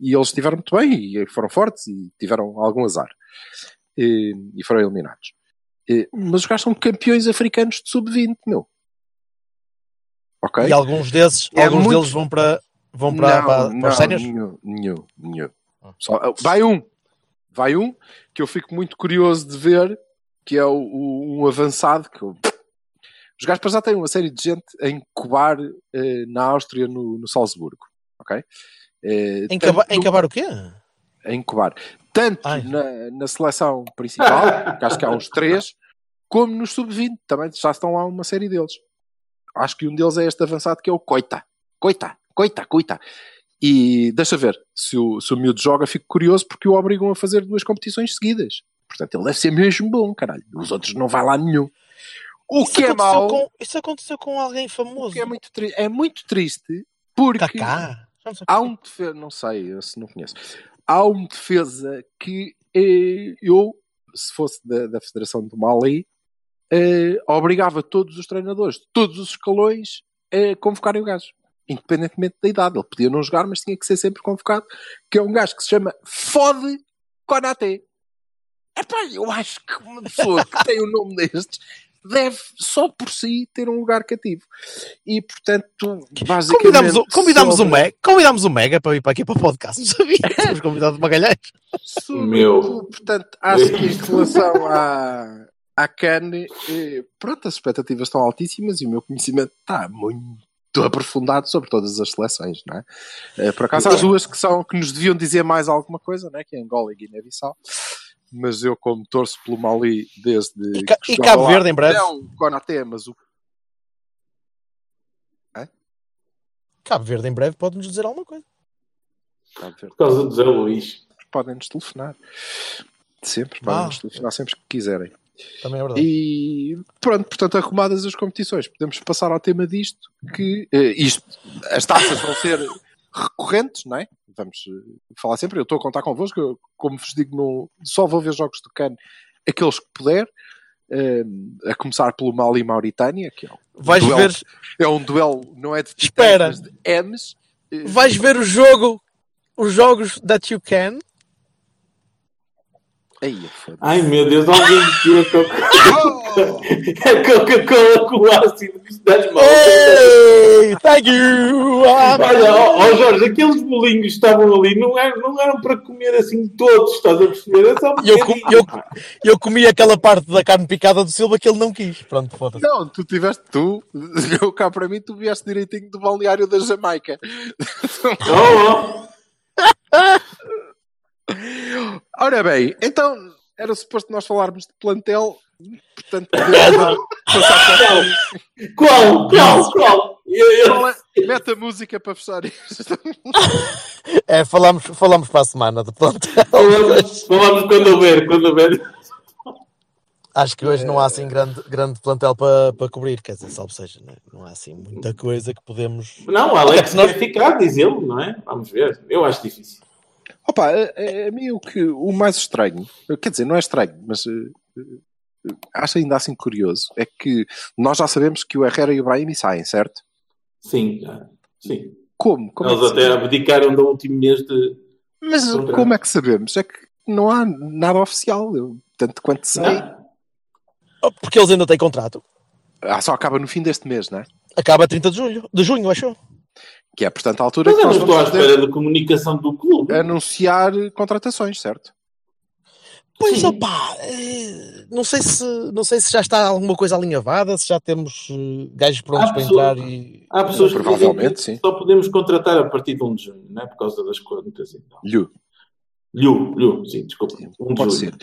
e eles estiveram muito bem e foram fortes e tiveram algum azar e, e foram eliminados. E, mas os gajos são campeões africanos de sub-20, meu. Ok? E alguns desses, É alguns muito- deles vão para, vão para, Não, para, para não, os séniores? nenhum, nenhum, nenhum. Só- vai um. Vai um que eu fico muito curioso de ver, que é o, o- um avançado que eu- Os gajos já têm uma série de gente a incubar eh, na Áustria, no, no Salzburgo. Ok? Eh, tanto o quê? a incubar. Tanto na, na seleção principal, que acho que há uns três, como nos sub-20, também já estão lá uma série deles. Acho que um deles é este avançado que é o Coita. Coita, Coita, Coita. E deixa ver, se o, se o miúdo joga, fico curioso porque o obrigam a fazer duas competições seguidas. Portanto, ele deve ser mesmo bom, caralho. Os outros não vai lá nenhum. O Isso que é mau, com- isso aconteceu com alguém famoso. é muito, é muito triste, porque sei há um defesa, não sei, eu se não conheço. Há um defesa que eh, eu, se fosse da, da Federação do Mali, eh, obrigava todos os treinadores, todos os escalões, a convocarem o gajo. Independentemente da idade. Ele podia não jogar, mas tinha que ser sempre convocado. Que é um gajo que se chama Fode Konaté. Epá, eu acho que uma pessoa que tem um nome destes deve só por si ter um lugar cativo. E portanto, basicamente. Convidámos, o, convidámos, o sobre- Mega, convidámos o Mega para ir para aqui para o podcast. Não sabia. Tínhamos convidado o Magalhães. Meu. portanto, acho que em relação à, à Cane, eh, pronto, as expectativas estão altíssimas e o meu conhecimento está muito aprofundado sobre todas as seleções, não é? Eh, Por acaso há duas que são que nos deviam dizer mais alguma coisa, né? que é Angola e Guiné-Bissau. Mas eu, como torço pelo Mali desde. E Ca- e Cabo lá, Verde em breve? Não o Konaté, mas o. Cabo Verde em breve pode-nos dizer alguma coisa. Cabo Verde. Por causa do Zé Luís. Podem nos telefonar. Sempre, Ah. podem nos telefonar sempre que quiserem. Também é verdade. E pronto, portanto, arrumadas as competições, podemos passar ao tema disto, que eh, isto, as taças vão ser recorrentes, não é? Vamos eh, falar sempre, eu estou a contar convosco, eu, como vos digo, não, só vou ver jogos do CAN aqueles que puder, eh, a começar pelo Mali e Mauritânia, que é um, Vais duelo- ver, é um duelo, não é de titãs, Espera. mas de M's. Vais ver o jogo, os jogos that you can. Aí, foda-se. Ai meu Deus, alguém meteu a Coca-Cola. a Coca-Cola com o ácido das mãos. Hey, thank you. Ah, Olha, ó, ó, Jorge, aqueles bolinhos que estavam ali não eram, não eram para comer assim todos, estás a perceber? É só um Eu, com- eu, eu comi aquela parte da carne picada do Silva que ele não quis. Pronto, foda-se. Não, tu tiveste, tu, eu cá para mim, tu vieste direitinho do balneário da Jamaica. Oh, Ora bem, então era suposto nós falarmos de plantel, portanto, para. Qual? Qual? Qual? Qual é? Mete a música para fechar isto. É, falamos, falamos para a semana de plantel. falamos, falamos quando houver, quando houver. Acho que hoje não há assim grande, grande plantel para, para cobrir, quer dizer, salvo seja, não, é? Não há assim muita coisa que podemos. Não, Alex Nós- vai ficar, diz ele, não é? Vamos ver. Eu acho difícil. Opa, a, a- a mim o, que, o mais estranho, quer dizer, não é estranho, mas eh, acho ainda assim curioso, é que nós já sabemos que o Herrera e o Brahimi saem, certo? Sim, sim. Como? Como é Eles que até sabemos? abdicaram do último mês de. Mas Contrato. como é que sabemos? É que não há nada oficial, eu, tanto quanto sei. Oh, Porque eles ainda têm contrato. Ah, só acaba no fim deste mês, não é? Acaba a 30 de julho, de junho, achou? Que é, portanto, a altura Mas que eu não estou à espera da comunicação do clube. anunciar contratações, certo? Pois, Sim. opá, eh, não sei, se, não sei se já está alguma coisa alinhavada, se já temos eh, gajos prontos Há para pessoas- entrar e... Há pessoas que dizem Provavelmente, que sim. só podemos contratar a partir de 1 de junho, não é? Por causa das contas e tal. Lho, Lhu, Lhu, sim, desculpa. 1 de pode julho. ser.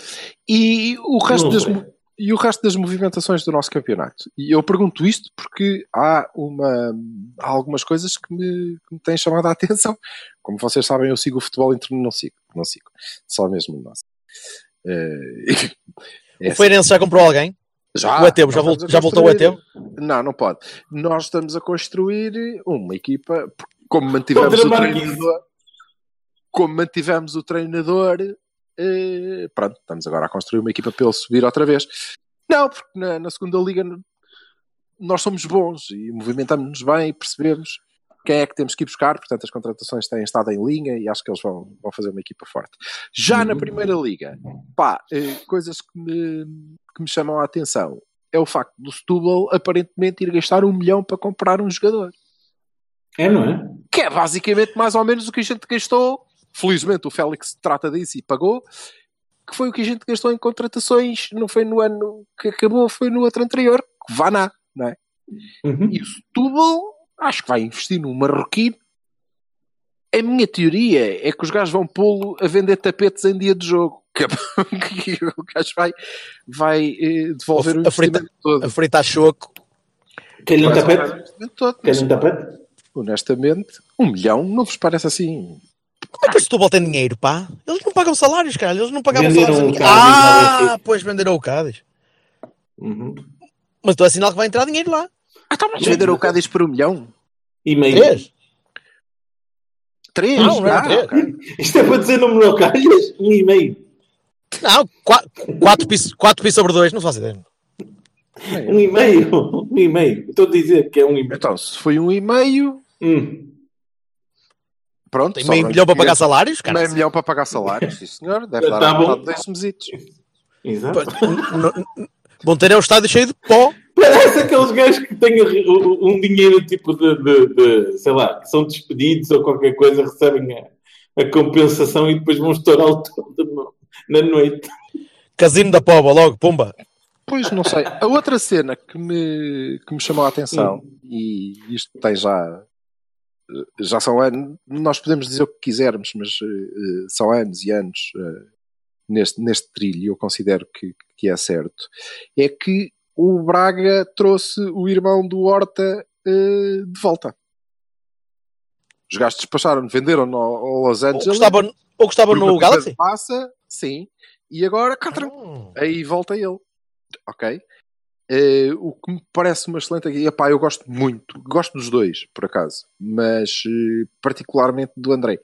E o resto Não das, sei. E o resto das movimentações do nosso campeonato. E eu pergunto isto porque há, uma, há algumas coisas que me, que me têm chamado a atenção. Como vocês sabem, eu sigo o futebol interno, não sigo, não sigo. Só mesmo o nosso. Eh, é O Feirense já comprou alguém? Já, o Etebo, nós já, vol- estamos a já voltou o Etebo? Não, não pode. Nós estamos a construir uma equipa, como mantivemos Contra o treinador, como mantivemos o treinador, eh, pronto, estamos agora a construir uma equipa para ele subir outra vez. Não, porque na, na segunda liga nós somos bons e movimentamos-nos bem e percebemos quem é que temos que ir buscar, portanto as contratações têm estado em linha e acho que eles vão, vão fazer uma equipa forte. Já na primeira liga, pá, eh, coisas que me, que me chamam a atenção é o facto do Setúbal aparentemente ir gastar um milhão para comprar um jogador. É, não é? Que é basicamente mais ou menos o que a gente gastou. Felizmente o Félix trata disso e pagou. Que foi o que a gente gastou em contratações, não foi no ano que acabou, foi no outro anterior. Que vá na, não é? Uhum. E o Setúbal acho que vai investir num marroquino. A minha teoria é que os gajos vão pô-lo a vender tapetes em dia de jogo. Que, que o gajo vai, vai eh, devolver o A frita- investimento todo. A fritar choco. Quer-lhe um Vai devolver o tapete? Quer-lhe um tapete? Honestamente, um milhão não vos parece assim Como é que o Setúbal tem dinheiro, pá? Eles não pagam salários, cara. Eles não pagavam Venderam salários. Cádiz ao ah, Benfica. pois venderam o Cádiz. Uhum. Mas estou a sinal que vai entrar dinheiro lá. Ah, tá, mas venderam o Cádiz por um milhão? E meio. Três? Três? Não, não era Ah, três. ok. Isto é para dizer número ao calhas? Um e meio. Não, quatro, quatro, pi, quatro pi sobre dois, não faço ideia. Um e meio. Um e meio. Estou a dizer que é um e meio. Então, se foi um e meio, Hum. Pronto. Meio um milhão para pagar salários, cara. Meio milhão para pagar salários, sim senhor. Deve Tá dar bom. metade de dois mesitos. Exato. Vão ter é o estádio cheio de pó. Parece aqueles gajos que têm o- o- um dinheiro tipo de, de- de, sei lá, que são despedidos ou qualquer coisa, recebem a, a compensação e depois vão estourá-lo todo no- na noite. Casino da Pova, logo, pumba. Pois, não sei. A outra cena que me, que me chamou a atenção, e isto tem já. Já são anos. Nós podemos dizer o que quisermos, mas eh, eh, são anos e anos eh, neste, neste trilho, eu considero que, que é certo. É que o Braga trouxe o irmão do Horta eh, de volta. Os gajos despacharam, venderam ao, Los Ou Angeles. ou gostava por uma no Galaxy? de Massa, sim. E agora, cá Hum. aí volta ele. Ok? Eh, o que me parece uma excelente. Epá, eu gosto muito, gosto dos dois, por acaso, mas eh, particularmente do André.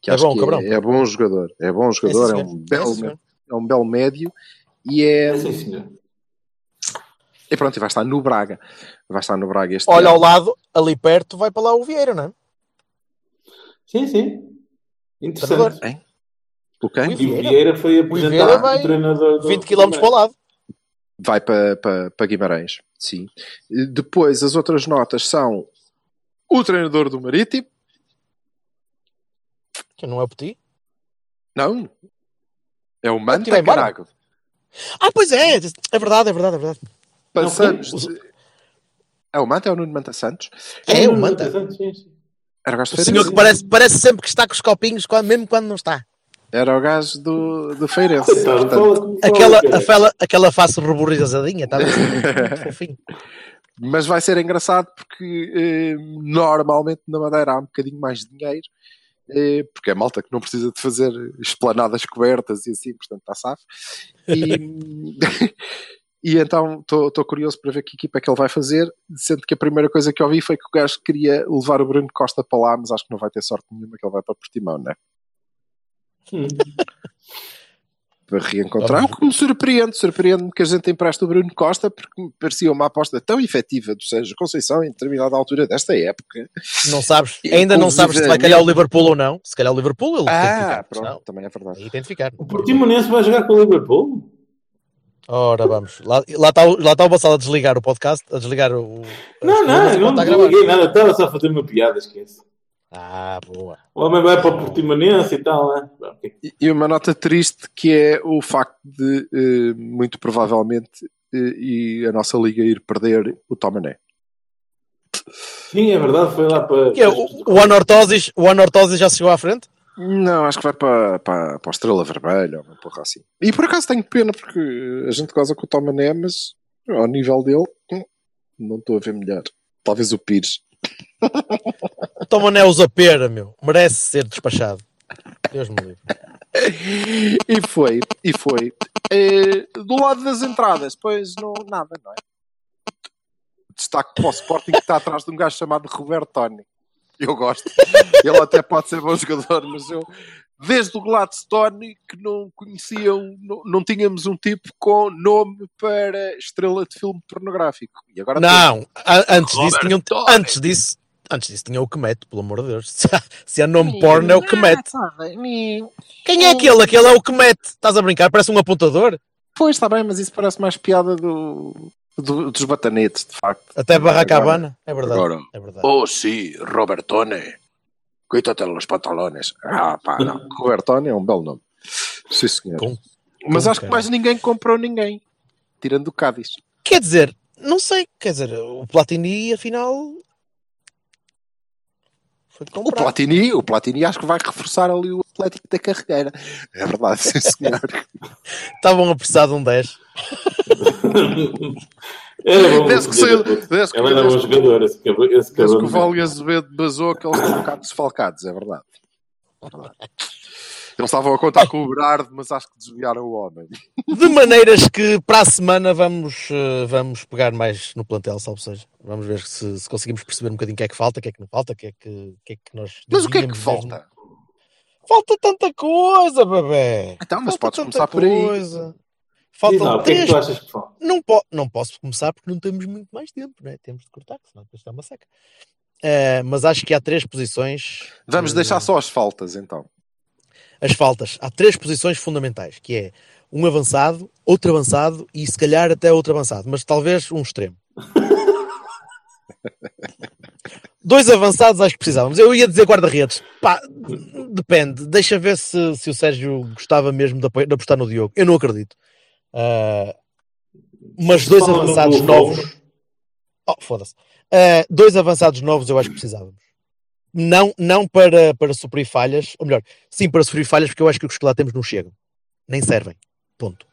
Que É acho bom, que cabrão. é, é bom jogador, é bom jogador, é, sim, um belo, É, é um belo médio e é. Sim, senhor. E pronto, e vai estar no Braga. Vai estar no Braga este Olha ano. ao lado, ali perto, vai para lá o Vieira, não é? Sim, sim. Interessante. O? O E o Vieira foi Vieira apresentado vai como treinador do 20 km para o lado. Vai para, para, para Guimarães, sim. Depois, as outras notas são o treinador do Marítimo. Que não é o Petit. Não. É o Manta embora? Carago. Ah, pois é. É verdade, é verdade, é verdade. Passamos. Não, de- É o Manta, é o Nuno Manta Santos. É, o Manta. Sim, sim. Era o senhor que parece, parece sempre que está com os copinhos, quando- mesmo quando não está. Era o gajo do, do Feirense. Portanto, Aquela, aquela, aquela face ruborizadinha, está muito fofinho. mas vai ser engraçado porque eh, normalmente na Madeira há um bocadinho mais de dinheiro. eh, porque é malta que não precisa de fazer esplanadas cobertas e assim, portanto está safo. E, e então estou curioso para ver que equipa é que ele vai fazer, sendo que a primeira coisa que eu vi foi que o gajo queria levar o Bruno Costa para lá, mas acho que não vai ter sorte nenhuma que ele vai para Portimão, não é? Para reencontrar. O que me surpreende, surpreende-me que a gente empresta o Bruno Costa porque me parecia uma aposta tão efetiva do Sérgio Conceição em determinada altura desta época. Não sabes, ainda não sabes se vai calhar o Liverpool ou não. Se calhar o Liverpool, ele tem que Ah, ficar. pronto, Não, também é verdade. identificar. O Portimonense vai jogar com o Liverpool? Ora, vamos. Lá, lá está o- lá está o Bassal a desligar o podcast, a desligar o. Não, não, não, não liguei nada, estava só a fazer uma piada, esquece. Ah, boa. O homem vai para o Portimonense e tal, né? E- E uma nota triste que é o facto de, eh, muito provavelmente, eh, e a nossa liga ir perder o Tomané. Sim, é verdade, foi lá para. Que é, o, o Anortosis, o Anortosis já chegou à frente? Não, acho que vai para, para, para a Estrela Vermelha ou uma porra assim. E por acaso tenho pena porque a gente goza com o Tomané, mas ao nível dele, hum, não estou a ver melhor. Talvez o Pires. O Tomané usa pera, meu. Merece ser despachado. Deus me livre. E foi, e foi. Eh, do lado das entradas, pois não, nada, não é? Destaque para o Sporting que está atrás de um gajo chamado Roberto Toni. Eu gosto. Ele até pode ser bom jogador, mas eu, desde o Gladstone, que não conheciam, não, não tínhamos um tipo com nome para estrela de filme pornográfico. E agora Não, a- antes disso, Robert tinha, Tony. antes disso, antes disso tinha o Kemet, pelo amor de Deus. Se há, se há nome porno é o Kemet. Quem é aquele? Aquele é o Kemet. Estás a brincar? Parece um apontador. Pois está bem, mas isso parece mais piada do, do- dos batanetes, de facto. Até Barraca Agora- Habana. É verdade. Agora, É verdade. Oh, sí, Robertone. Quítate los pantalones. Ah, pá, não. Robertone é um belo nome. Sim, senhor. Mas acho que cara. mais ninguém comprou ninguém. Tirando o Cádiz. Quer dizer, não sei. Quer dizer, o Platini, afinal. Foi O. Platini, o Platini acho que vai reforçar ali o Atlético da Carreira. É verdade, sim, senhor. Estavam a precisar de um 10. Era bom Desde que saiu- desde que- Ele era bom jogador, esse Desde que o Vale Azevedo basou que eles estão um bocado desfalcados, é verdade. É verdade. Eles estavam a contar com o Berardo, mas acho que desviaram o homem. De maneiras que para a semana vamos, eh, vamos pegar mais no plantel, salvo seja. Vamos ver se, se conseguimos perceber um bocadinho o que é que falta, o que é que não falta, o que é que, o que, é que nós. Mas o que é que falta? mesmo- Falta tanta coisa, bebê. Então, mas Falta podes começar por aí. Faltam lá, o que é que três. Não, po não posso começar porque não temos muito mais tempo, né? Temos de cortar, senão depois está uma seca. Eh, mas acho que há três posições. Vamos eh, deixar só as faltas, então. as faltas. Há três posições fundamentais, que é um avançado, outro avançado e se calhar até outro avançado, mas talvez um extremo. Dois avançados acho que precisávamos. Eu ia dizer guarda-redes. Depende. Deixa ver se, se o Sérgio gostava mesmo de apostar no Diogo. Eu não acredito. Ah, mas dois Fala avançados novos. Oh, foda-se. Ah, dois avançados novos eu acho que precisávamos. Não, não para, para suprir falhas, ou melhor, sim para suprir falhas, porque eu acho que os que lá temos não chegam. Nem servem. Ponto.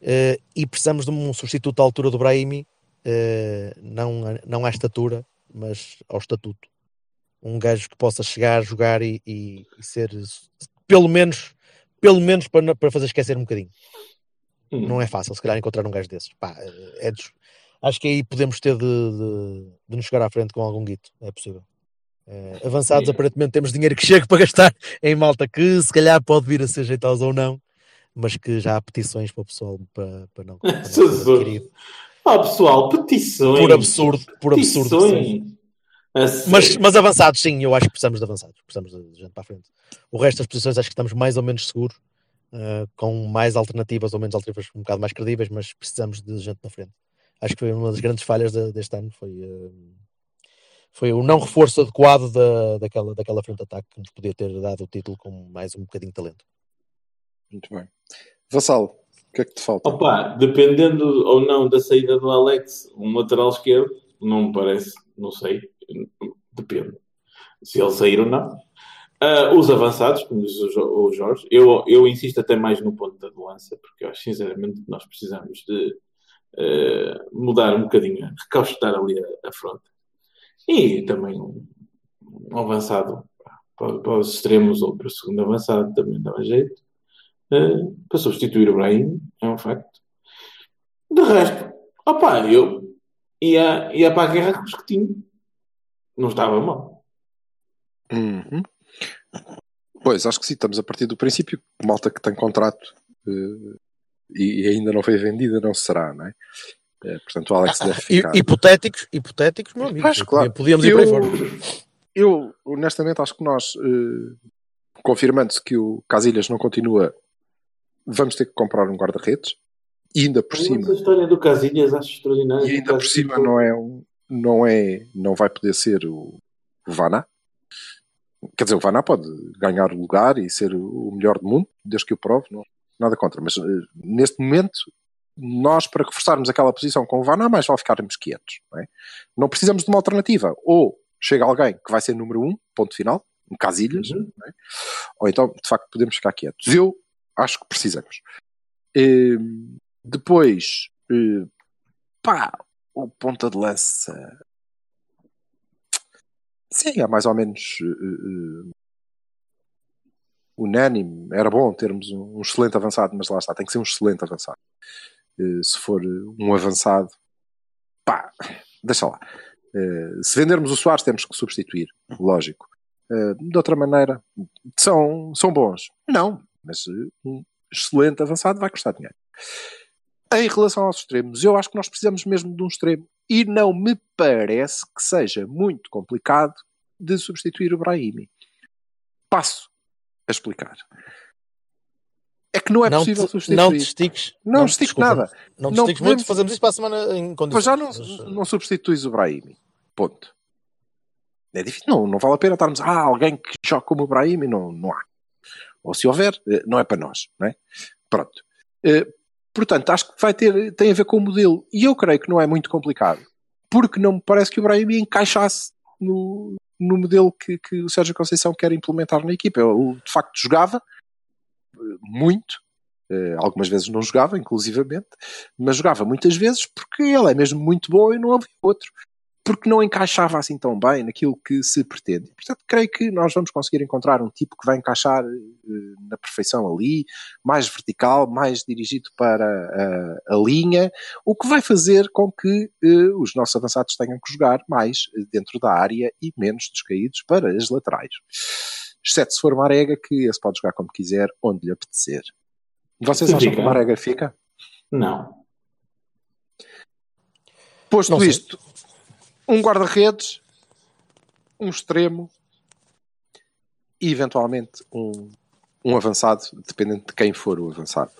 Eh, e precisamos de um substituto à altura do Brahimi, não, não à estatura, mas ao estatuto. Um gajo que possa chegar, jogar e, e- e ser pelo menos, pelo menos para, para fazer esquecer um bocadinho. Hum. Não é fácil, se calhar, encontrar um gajo desses. Pá, é dos- acho que aí podemos ter de, de, de nos chegar à frente com algum guito. É possível. Eh, avançados, Sim. aparentemente temos dinheiro que chega para gastar em malta que se calhar pode vir a ser jeitosa ou não, mas que já há petições para o pessoal para, para não, para não. Ah, pessoal, petições. Por absurdo, por absurdo. Petições. A Mas, mas avançados, sim, eu acho que precisamos de avançados, precisamos de gente para a frente. O resto das posições acho que estamos mais ou menos seguros, eh, com mais alternativas ou menos alternativas um bocado mais credíveis, mas precisamos de gente na frente. Acho que foi uma das grandes falhas de- deste ano, foi, eh, foi o não reforço adequado da, daquela, daquela frente de ataque que nos podia ter dado o título com mais um bocadinho de talento. Muito bem. Vassalo, o que é que te falta? Opa, dependendo ou não da saída do Alex, um lateral esquerdo, não me parece, não sei, depende. Se ele sair ou não. Ah, os avançados, como diz o Jo- o Jorge, eu, eu insisto até mais no ponto da lança, porque eu acho sinceramente que nós precisamos de eh, mudar um bocadinho, recaustar ali a, a fronte. E também um, um avançado para, para os extremos ou para o segundo avançado também dava jeito. eh, para substituir o Brahim, é um facto. De resto, opá, eu ia, ia para a guerra com os que tinha. Não estava mal. Uhum. Pois, acho que sim, estamos a partir do princípio que malta que tem contrato eh, e, e ainda não foi vendida não será, não é? Eh, portanto, o Alex deve Hi- ficar. Hipotéticos, hipotéticos, meu amigo. Pois, claro. Podíamos ir eu, por aí fora. eu, honestamente, acho que nós, eh, confirmando-se que o Casilhas não continua, vamos ter que comprar um guarda-redes. E ainda por cima. Essa história do Casilhas acho extraordinária. E ainda por cima não é um, não é, não vai poder ser o, o Vaná. Quer dizer, o Vaná pode ganhar o lugar e ser o melhor do mundo, desde que o prove, não, nada contra. Mas uh, neste momento, nós para reforçarmos aquela posição com o Vaná, mais vale ficarmos quietos. Não, é? não precisamos de uma alternativa. Ou chega alguém que vai ser número um, ponto final, um Casilhas, Uhum. é? ou então, de facto, podemos ficar quietos. Eu acho que precisamos. Eh, depois, eh, pá, o ponta de lança. Sim, é mais ou menos eh, eh, unânime. Era bom termos um, um excelente avançado, mas lá está, tem que ser um excelente avançado. Eh, se for um avançado, pá, deixa lá. Se vendermos o Soares, temos que substituir, lógico. De outra maneira, são, são bons. Não, mas um excelente avançado vai custar dinheiro. Em relação aos extremos, eu acho que nós precisamos mesmo de um extremo. E não me parece que seja muito complicado de substituir o Brahimi. Passo a explicar. É que não é não possível te, substituir. não te estiques. Não estico desculpa, nada. Não te Não estiques podemos- muito, fazemos isso para a semana em condições. já não, Mas, não substituis o Brahimi. Ponto. É difícil. Não, não vale a pena estarmos. Ah, alguém que joga como o Brahimi. Não, não há. Ou se houver, eh, não é para nós. Não é? Pronto. Portanto, acho que vai ter, tem a ver com o modelo. E eu creio que não é muito complicado. Porque não me parece que o Brahimi encaixasse no, no modelo que, que o Sérgio Conceição quer implementar na equipa. Ele, de facto, jogava eh, muito. Eh, algumas vezes não jogava, inclusivamente, mas jogava muitas vezes porque ele é mesmo muito bom e não havia outro. Porque não encaixava assim tão bem naquilo que se pretende. Portanto, creio que nós vamos conseguir encontrar um tipo que vai encaixar eh, na perfeição ali, mais vertical, mais dirigido para a, a linha, o que vai fazer com que eh, os nossos avançados tenham que jogar mais dentro da área e menos descaídos para as laterais. Exceto se for Marega, que esse pode jogar como quiser, onde lhe apetecer. Vocês acham que o Marega fica? Não. Posto Não sei. isto, um guarda-redes, um extremo e eventualmente um, um avançado, dependendo de quem for o avançado.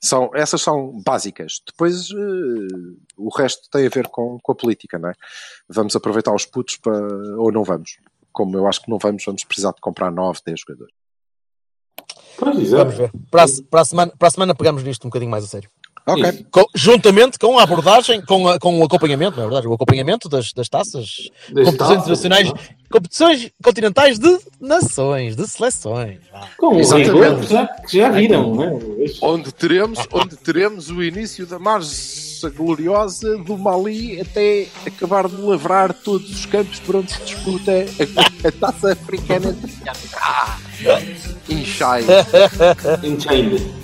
São, essas são básicas. Depois eh, o resto tem a ver com, com a política, não é? Vamos aproveitar os putos para, ou não vamos. Como eu acho que não vamos, vamos precisar de comprar 9, 10 jogadores. Pois, exato. Vamos ver. Para a, para, a semana, para a semana pegamos nisto um bocadinho mais a sério. Ok. Com- juntamente com a abordagem, com, a- com o acompanhamento, não é verdade? O acompanhamento das, das taças, Das competições taças, internacionais, competições continentais de nações, de seleções. Com Exatamente. já, já viram, não é? Onde teremos, onde teremos o início da marcha gloriosa do Mali até acabar de lavrar todos os campos por onde se disputa a, a taça africana. Ah, Enxai. Enchained.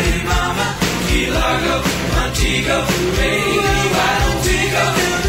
Hey, mama, Key Largo, Montego. baby, why don't we go?